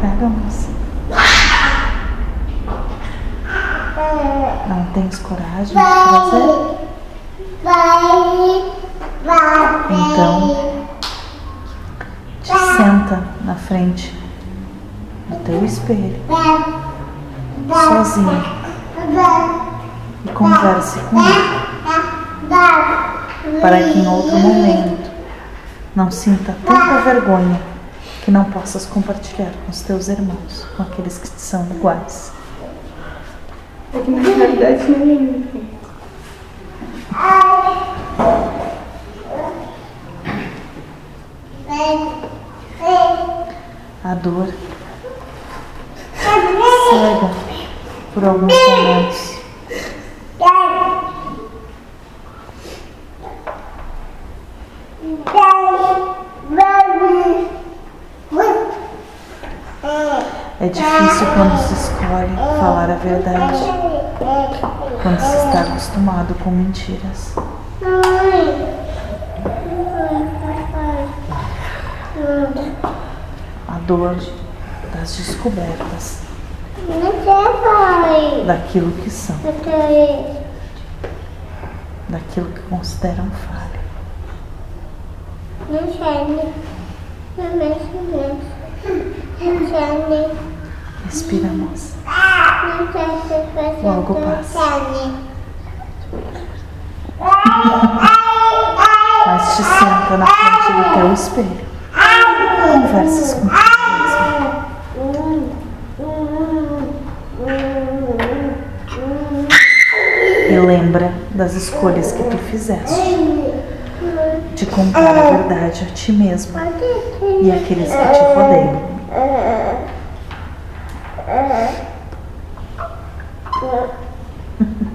Pega, moça. Não tens coragem de fazer? Então, te senta na frente do teu espelho, sozinho, e converse com ele, para que em outro momento não sinta tanta vergonha que não possas compartilhar com os teus irmãos, com aqueles que te são iguais. É que na realidade não A dor cega por alguns momentos. É difícil quando se escolhe falar a verdade, quando se está acostumado com mentiras. A dor das descobertas daquilo que são, daquilo que consideram falha. Respira, moça. Logo passa. Mas te senta na frente do teu espelho. Conversas com E lembra das escolhas que tu fizeste. De contar a verdade a ti mesmo e àqueles que te rodeiam. 嗯